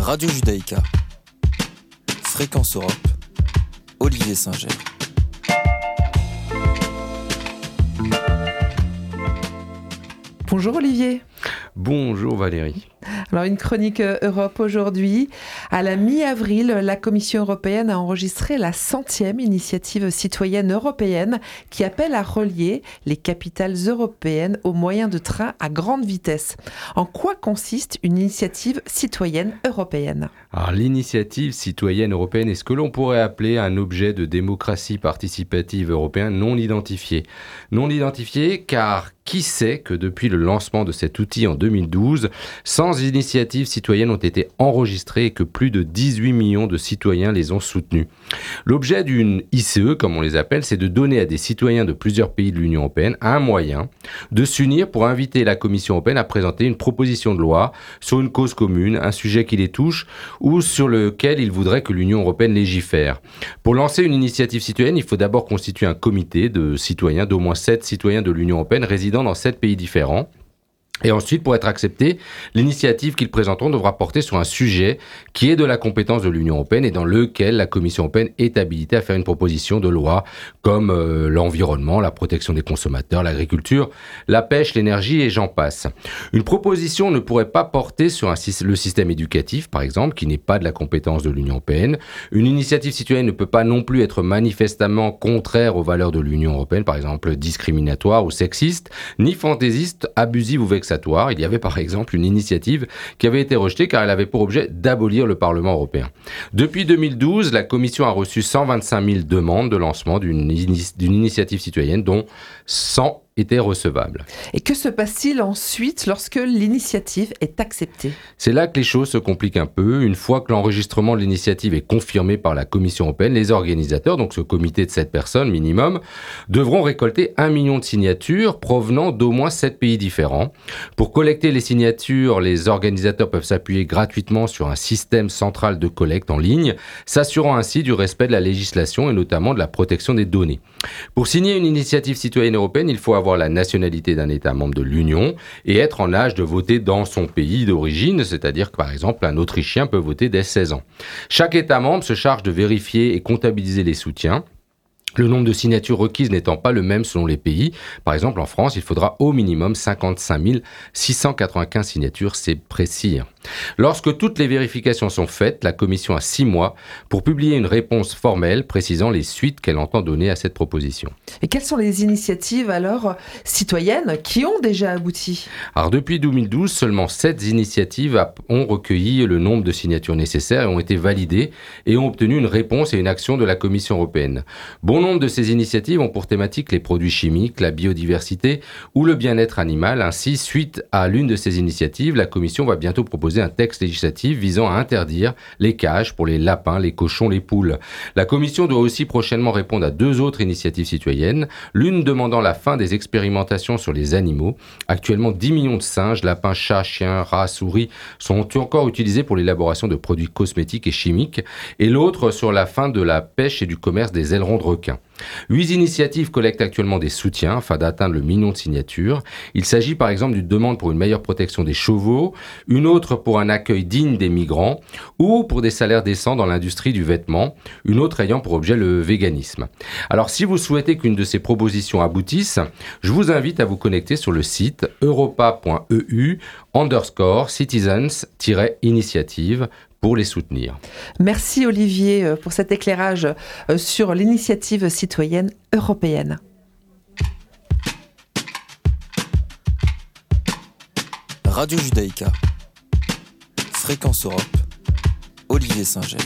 Radio Judaïka. Fréquence Europe. Olivier Singer. Bonjour Olivier. Bonjour Valérie. Alors une chronique euh, Europe aujourd'hui. À la mi-avril, la Commission européenne a enregistré la centième initiative citoyenne européenne qui appelle à relier les capitales européennes aux moyens de train à grande vitesse. En quoi consiste une initiative citoyenne européenne? Alors l'initiative citoyenne européenne est ce que l'on pourrait appeler un objet de démocratie participative européen non identifié. Non identifié car qui sait que depuis le lancement de cet outil en 2012, 100 initiatives citoyennes ont été enregistrées et que plus de 18 millions de citoyens les ont soutenues. L'objet d'une ICE, comme on les appelle, c'est de donner à des citoyens de plusieurs pays de l'Union européenne un moyen de s'unir pour inviter la Commission européenne à présenter une proposition de loi sur une cause commune, un sujet qui les touche ou sur lequel ils voudraient que l'Union européenne légifère. Pour lancer une initiative citoyenne, il faut d'abord constituer un comité de citoyens, d'au moins 7 citoyens de l'Union européenne résidant dans sept pays différents. Et ensuite, pour être accepté, l'initiative qu'ils présenteront devra porter sur un sujet qui est de la compétence de l'Union européenne et dans lequel la Commission européenne est habilitée à faire une proposition de loi comme euh, l'environnement, la protection des consommateurs, l'agriculture, la pêche, l'énergie et j'en passe. Une proposition ne pourrait pas porter sur le système éducatif, par exemple, qui n'est pas de la compétence de l'Union européenne. Une initiative citoyenne ne peut pas non plus être manifestement contraire aux valeurs de l'Union européenne, par exemple discriminatoire ou sexiste, ni fantaisiste, abusive ou il y avait par exemple une initiative qui avait été rejetée car elle avait pour objet d'abolir le Parlement européen. Depuis 2012, la Commission a reçu 125 000 demandes de lancement d'une initiative citoyenne, dont 100 était recevable. Et que se passe-t-il ensuite lorsque l'initiative est acceptée? C'est là que les choses se compliquent un peu. Une fois que l'enregistrement de l'initiative est confirmé par la Commission européenne, les organisateurs, donc ce comité de 7 personnes minimum, devront récolter un million de signatures provenant d'au moins 7 pays différents. Pour collecter les signatures, les organisateurs peuvent s'appuyer gratuitement sur un système central de collecte en ligne, s'assurant ainsi du respect de la législation et notamment de la protection des données. Pour signer une initiative citoyenne européenne, il faut avoir la nationalité d'un État membre de l'Union et être en âge de voter dans son pays d'origine, c'est-à-dire que par exemple un Autrichien peut voter dès 16 ans. Chaque État membre se charge de vérifier et comptabiliser les soutiens. Le nombre de signatures requises n'étant pas le même selon les pays. Par exemple, en France, il faudra au minimum 55 695 signatures, c'est précis. Lorsque toutes les vérifications sont faites, la Commission a six mois pour publier une réponse formelle précisant les suites qu'elle entend donner à cette proposition. Et quelles sont les initiatives alors citoyennes qui ont déjà abouti? Alors depuis 2012, seulement sept initiatives ont recueilli le nombre de signatures nécessaires et ont été validées et ont obtenu une réponse et une action de la Commission européenne. Bon nombre de ces initiatives ont pour thématique les produits chimiques, la biodiversité ou le bien-être animal. Ainsi, suite à l'une de ces initiatives, la Commission va bientôt proposer un texte législatif visant à interdire les cages pour les lapins, les cochons, les poules. La Commission doit aussi prochainement répondre à deux autres initiatives citoyennes, l'une demandant la fin des expérimentations sur les animaux. Actuellement, 10 millions de singes, lapins, chats, chiens, rats, souris sont encore utilisés pour l'élaboration de produits cosmétiques et chimiques, et l'autre sur la fin de la pêche et du commerce des ailerons de requins. Huit initiatives collectent actuellement des soutiens afin d'atteindre le million de signatures. Il s'agit par exemple d'une demande pour une meilleure protection des chevaux, une autre pour un accueil digne des migrants ou pour des salaires décents dans l'industrie du vêtement, une autre ayant pour objet le véganisme. Alors si vous souhaitez qu'une de ces propositions aboutisse, je vous invite à vous connecter sur le site europa.eu underscore citizens-initiative pour les soutenir. Merci Olivier euh, pour cet éclairage euh, sur l'initiative citoyenne européenne. Radio Judaïka. Fréquence Europe. Olivier Singer.